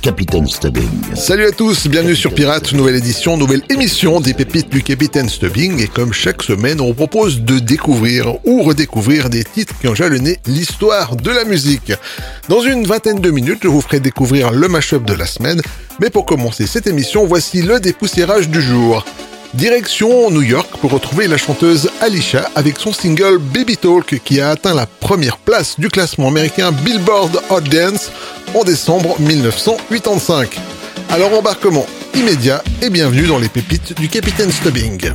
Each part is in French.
Capitaine Stubbing. Salut à tous, bienvenue sur Pirate, nouvelle édition, nouvelle émission des pépites du Capitaine Stubbing. Et comme chaque semaine, on propose de découvrir ou redécouvrir des titres qui ont jalonné l'histoire de la musique. Dans une vingtaine de minutes, je vous ferai découvrir le mashup de la semaine. Mais pour commencer cette émission, voici le dépoussiérage du jour. Direction New York pour retrouver la chanteuse Alicia avec son single Baby Talk qui a atteint la première place du classement américain Billboard Hot Dance en décembre 1985. Alors embarquement immédiat et bienvenue dans les pépites du Capitaine Stubbing.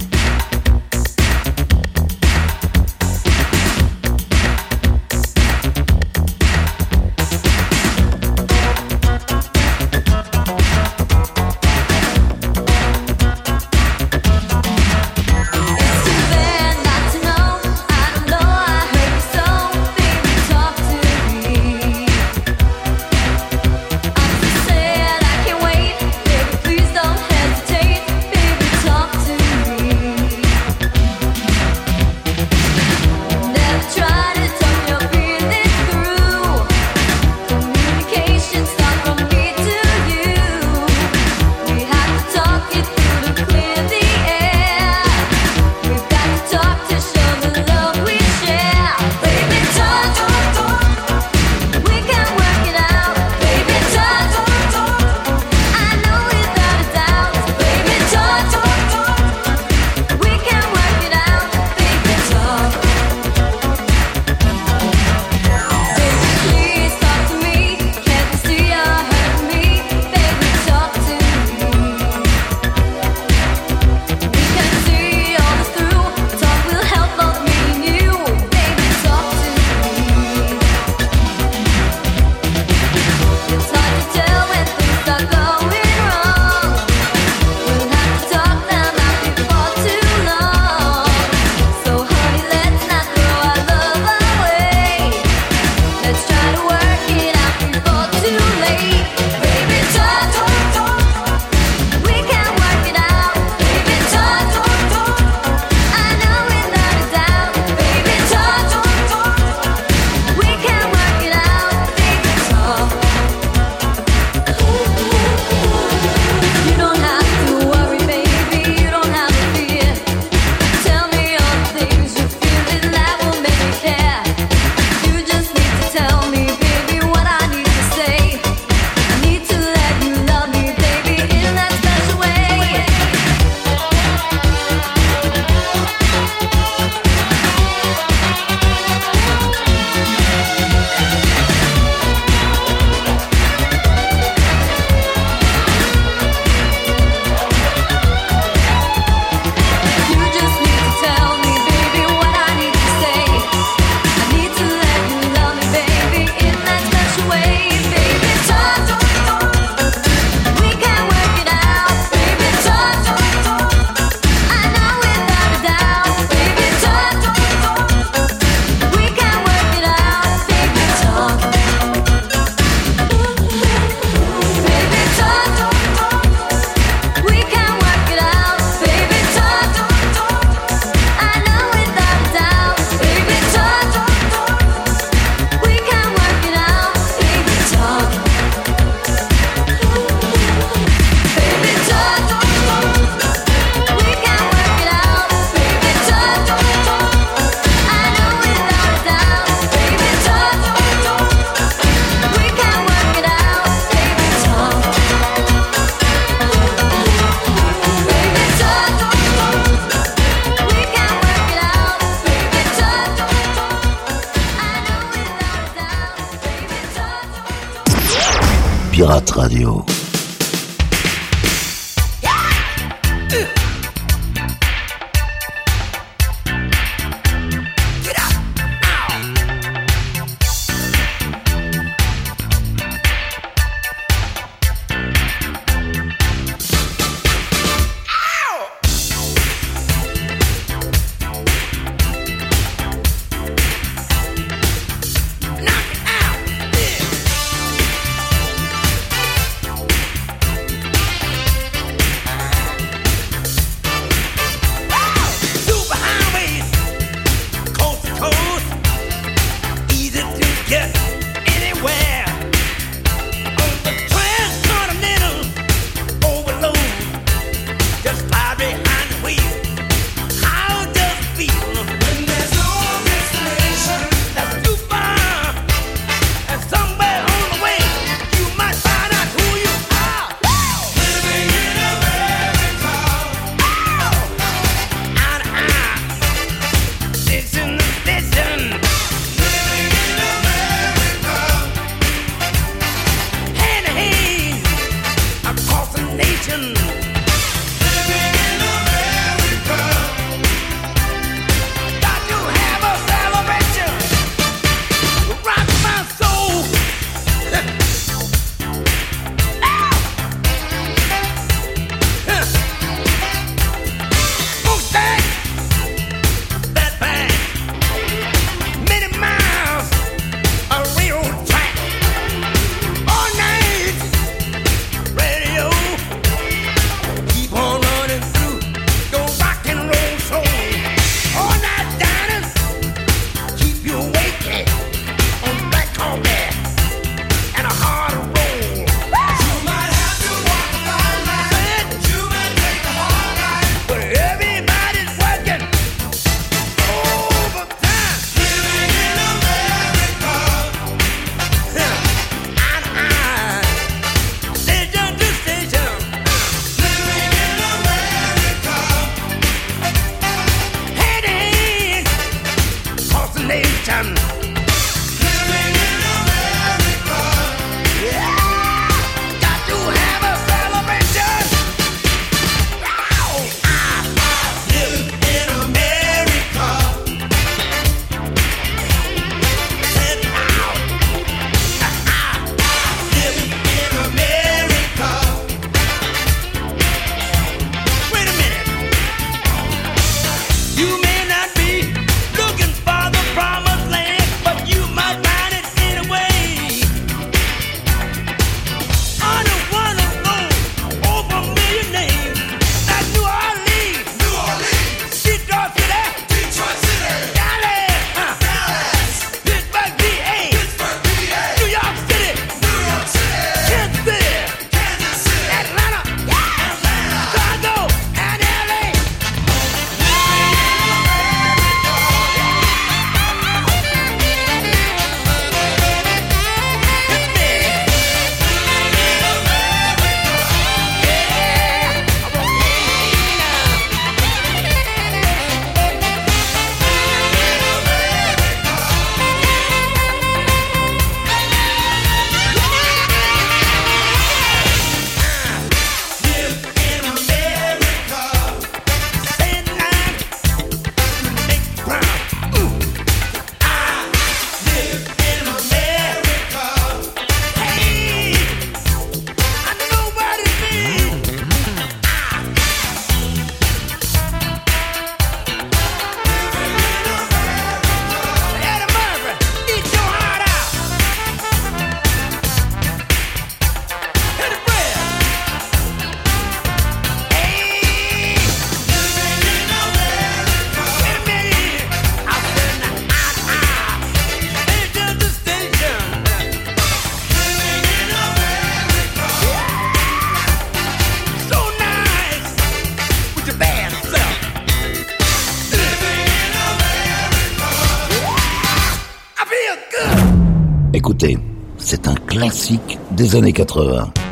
Des années 80.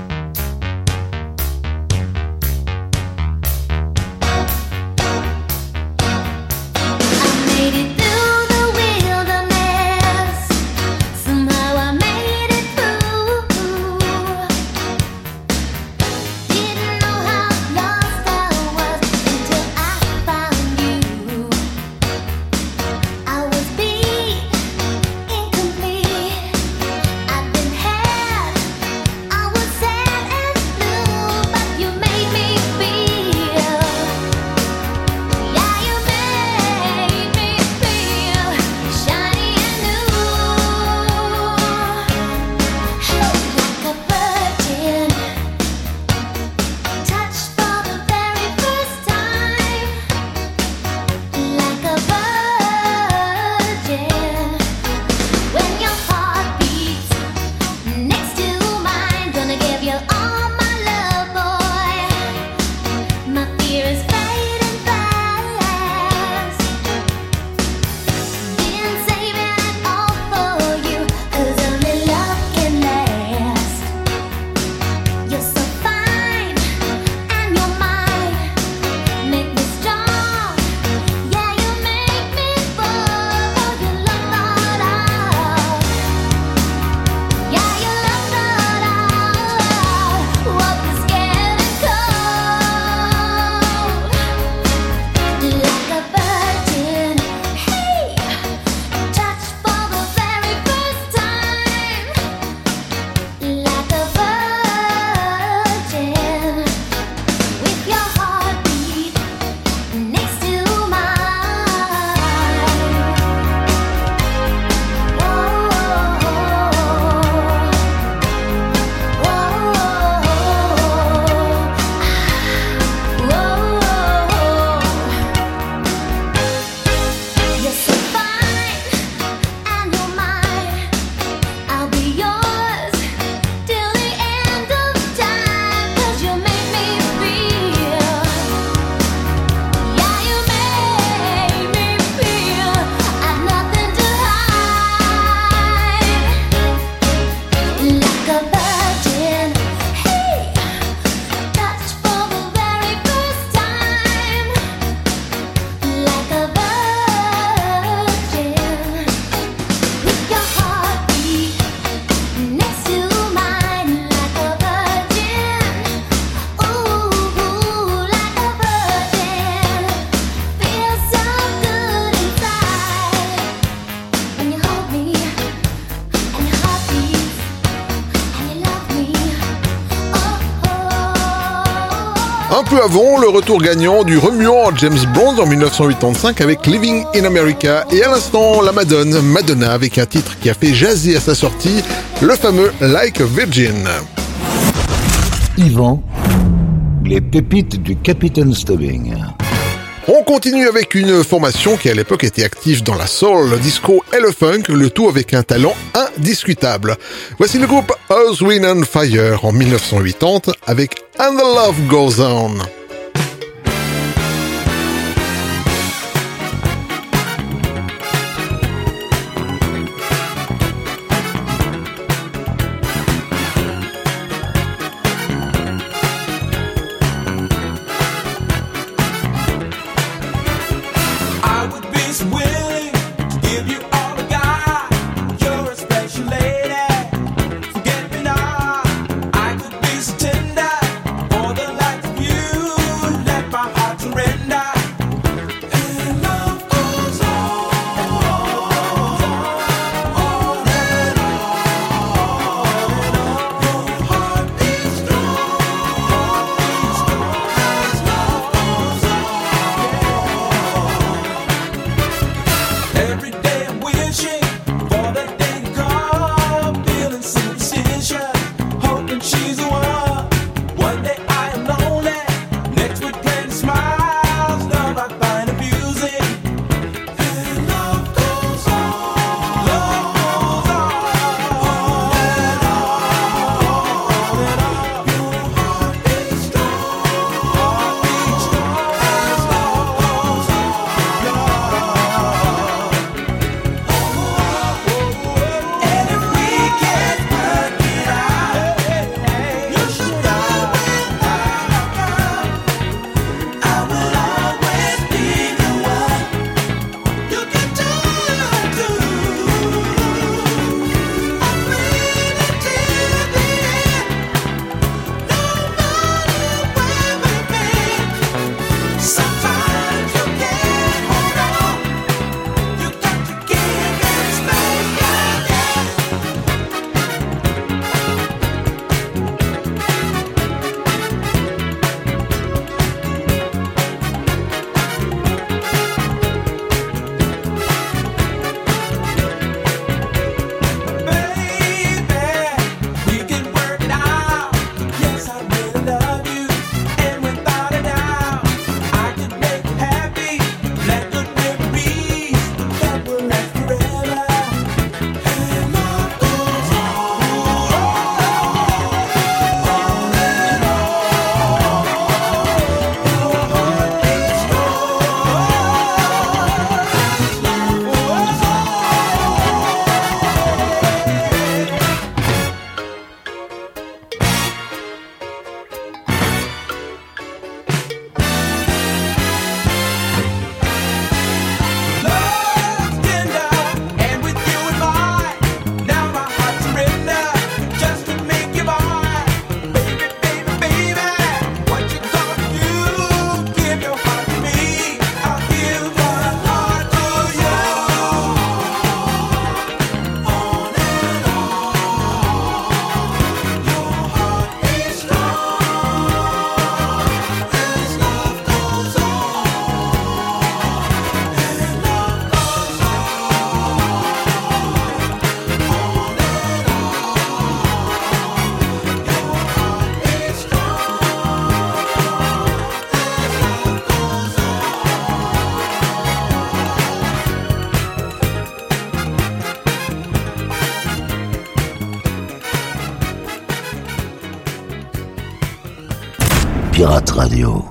Avant, le retour gagnant du remuant James Bond en 1985 avec Living in America et à l'instant la Madone, Madonna avec un titre qui a fait jaser à sa sortie, le fameux Like a Virgin. Yvan, les pépites du Capitaine Stubbing. On continue avec une formation qui à l'époque était active dans la soul, le disco et le funk, le tout avec un talent indiscutable. Voici le groupe Earth, Wind and Fire en 1980 avec And the Love Goes On. Radio.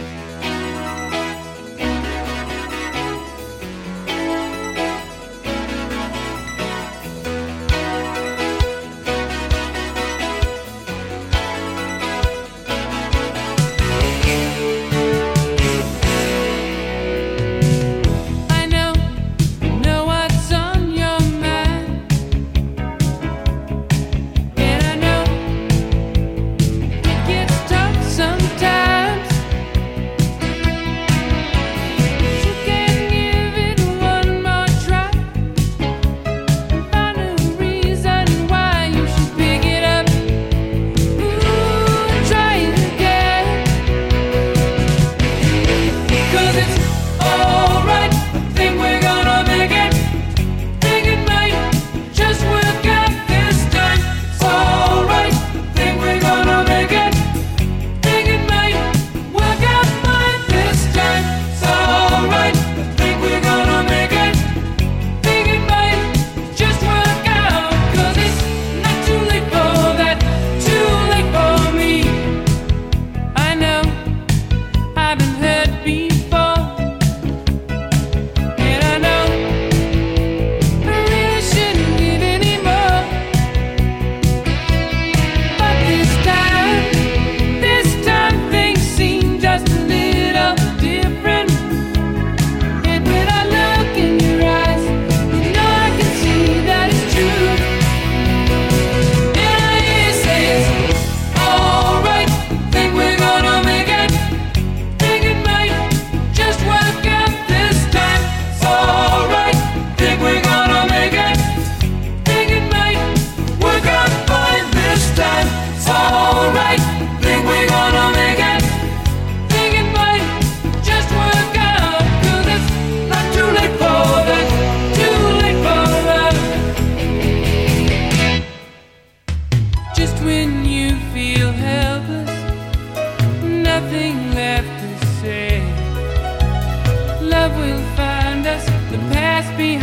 love will find us. The past behind.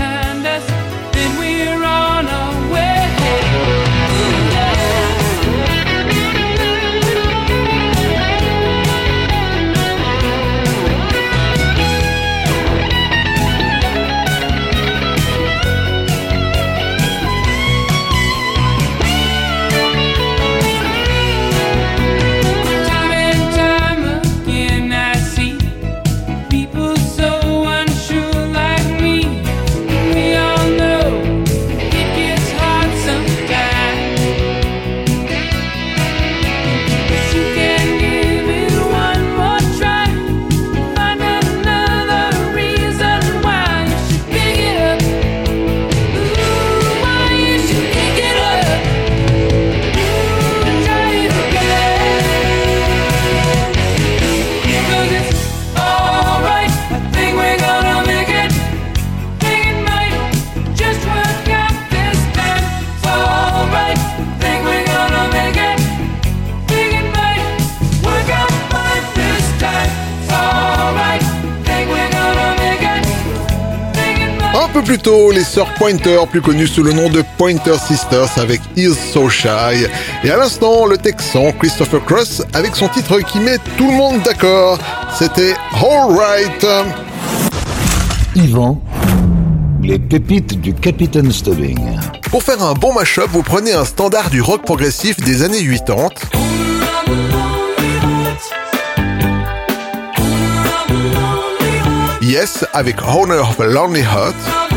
Plus tôt, les sœurs Pointer, plus connues sous le nom de Pointer Sisters avec Is So Shy. Et à l'instant, le texan Christopher Cross avec son titre qui met tout le monde d'accord. C'était All Right. Yvan, les pépites du Capitaine Stubbing. Pour faire un bon mash-up, vous prenez un standard du rock progressif des années 80. Yes avec Honor of a Lonely Heart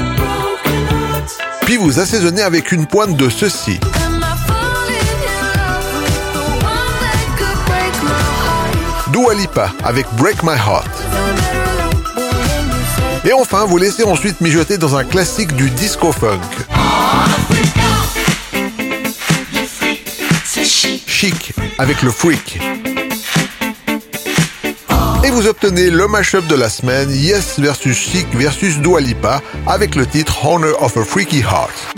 puis vous assaisonnez avec une pointe de ceci. Dua Lipa avec Break My Heart. Et enfin, vous laissez ensuite mijoter dans un classique du disco funk. Chic avec le freak. Et vous obtenez le mashup de la semaine Yes versus Chic versus Dua Lipa avec le titre Honor of a Freaky Heart.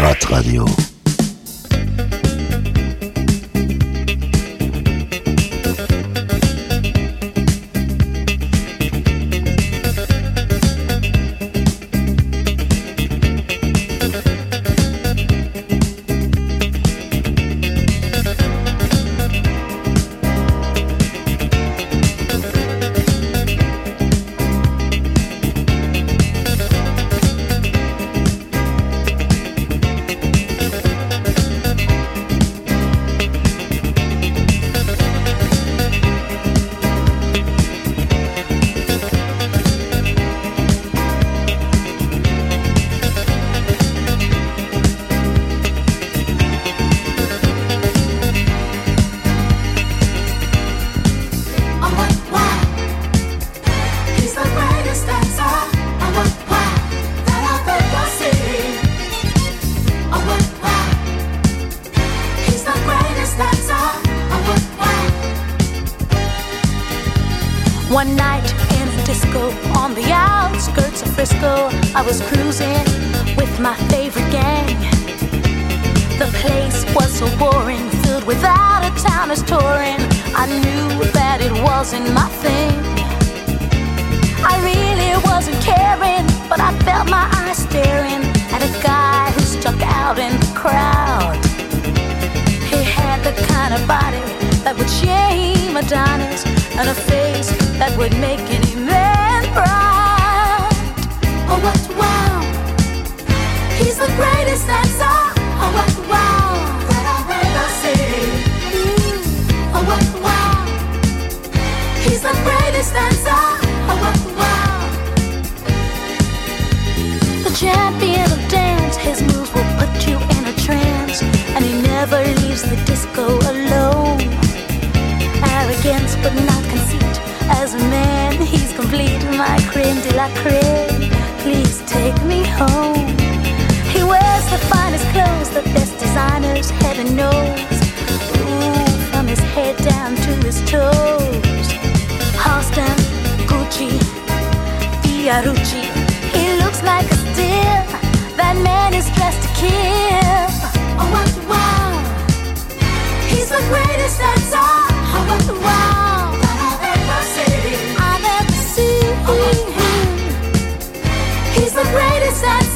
Radio. that would shame Adonis and a face that would make any man proud. Oh, what wow! He's the greatest dancer. Oh, what wow! When I, when I say, mm. oh, what wow! He's the greatest dancer. Oh, what wow! The champion of dance, his moves will put you in a trance, and he never leaves the disco alone arrogance but not conceit. As a man, he's complete, my creme de la creme. Please take me home. He wears the finest clothes, the best designers, heaven knows. Ooh, from his head down to his toes. Halston, Gucci, Fiorucci. He looks like a steal. That man is dressed to kill. Oh, wow, wow. He's the greatest that's all greatest that's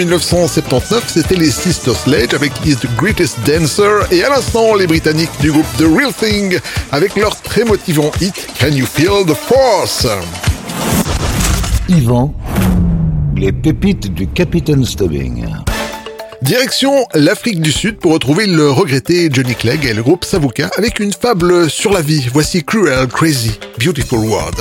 1979, c'était les Sister Sledge avec Is the Greatest Dancer et à l'instant, les Britanniques du groupe The Real Thing avec leur très motivant hit Can You Feel the Force? Yvan, les pépites du Capitaine Stubbing. Direction l'Afrique du Sud pour retrouver le regretté Johnny Clegg et le groupe Savuka avec une fable sur la vie. Voici Cruel, Crazy, Beautiful World.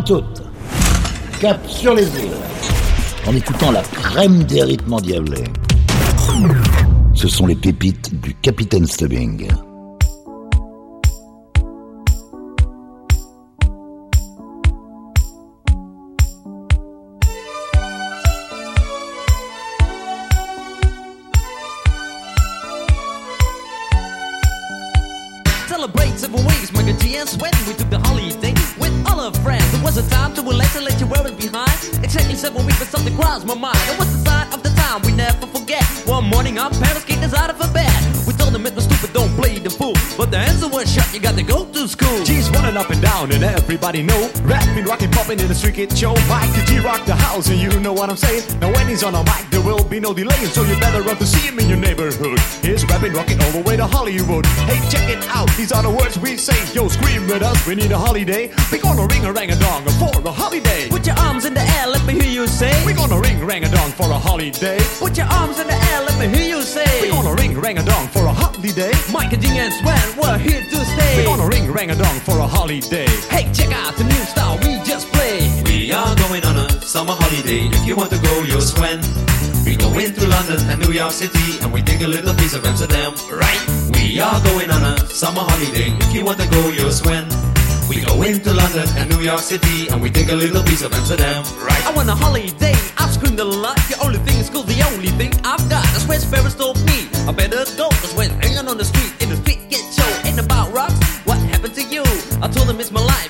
En avant toute, cap sur les îles, en écoutant la crème des rythmes endiablés. Ce sont les pépites du Capitaine Stubbing. several ways. Mega G and Sweat, we took the holiday with all our friends. It was a time to relax and let you wear it behind. Exactly several weeks, but something crossed my mind. It was the sign of the time we never forget. One morning, our parents kicked us out of a bed. We told them it was stupid, don't play the fool. But the answer was shut, you got to go to school. G's running up and down, and everybody know. Rapping, rocking, popping in the street kid show. Mike the G rock the house, and you know what I'm saying. Now when he's on a mic, there will be no delay, so you better run to see him in your neighborhood. He's rapping, rocking all the way to Hollywood. Hey, check it out, these are the words we say. Yo, scream with us, we need a holiday. We're gonna ring a rang a dong for a holiday. Put your arms in the air, let me hear you say. We're gonna ring rang a dong for a holiday. Put your arms in the air, let me hear you say. We're gonna ring rang a dong for a holiday. Mike and Ding and Sven, we're here to stay. We're gonna ring rang a dong for a holiday. Hey, check out the new style we just played. We are going on a summer holiday. If you want to go, you'll swim. We go into London and New York City and we take a little piece of Amsterdam, right? We are going on a summer holiday. If you want to go, you'll swim. We go into London and New York City and we take a little piece of Amsterdam, right? I want a holiday, I've screamed a lot. The only thing is cool, the only thing I've got. That's where Sparrows told me. I better go, cause when hanging on the street, in the street get show. Ain't about rocks, what happened to you? I told him it's my life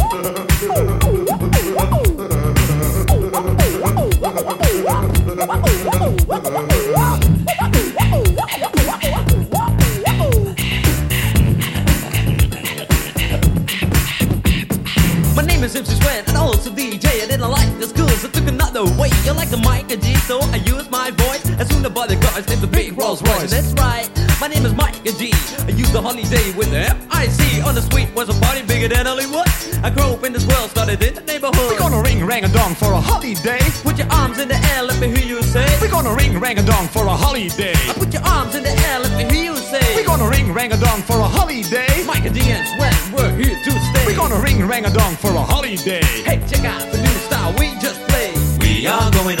the mic and G, so I use my voice. As soon as the guys named the big Rolls Royce. That's right, my name is Mike and G. I use the holiday with the F-I-C. On the street was a party bigger than Hollywood. I grew up in this world, started in the neighborhood. We're gonna ring rang a dong for a holiday. Put your arms in the air, let me hear you say. We're gonna ring rang a dong for a holiday. I Put your arms in the air, let me hear you say. We're gonna ring rang a dong for a holiday. Mike and D and Swen, we're here to stay. We're gonna ring rang a dong for a holiday. Hey, check out the new style we just played. We are going on a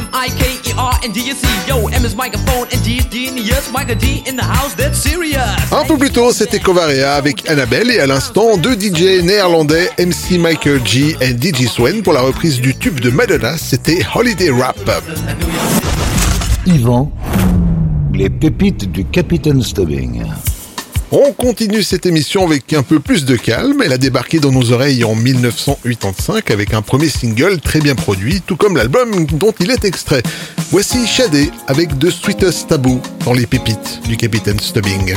M I K E R N D S E. Yo, M is microphone and is genius. Michael D in the house, that's serious. Un peu plus tôt, c'était Covarea avec Annabelle et à l'instant, deux DJ néerlandais, MC Michael G et DJ Swen pour la reprise du tube de Madonna, c'était Holiday Rap. Yvan, les pépites du Capitaine Stubbing. On continue cette émission avec un peu plus de calme. Elle a débarqué dans nos oreilles en 1985 avec un premier single très bien produit, tout comme l'album dont il est extrait. Voici Shadé avec The Sweetest Taboo dans les pépites du Capitaine Stubbing.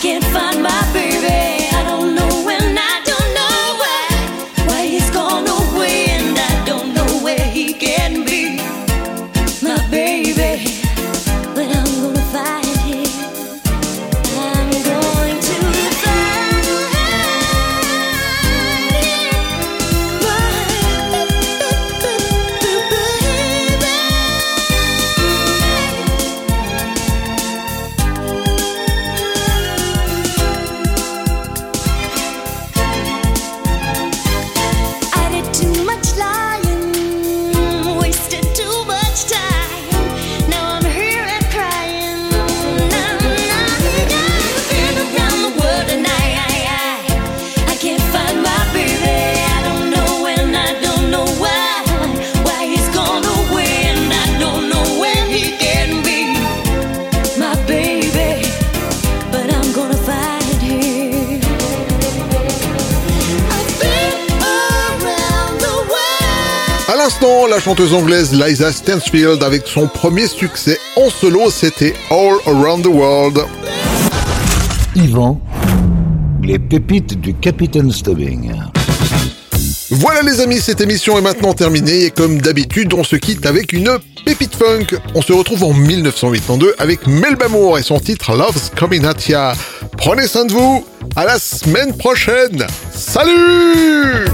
can't find my chanteuse anglaise Liza Stansfield avec son premier succès en solo, c'était All Around the World. Yvan, les pépites du Capitaine Stubbing. Voilà les amis, cette émission est maintenant terminée et comme d'habitude, on se quitte avec une pépite funk. On se retrouve en 1982 avec Melba Moore et son titre Love's Coming At Ya. Prenez soin de vous, à la semaine prochaine. Salut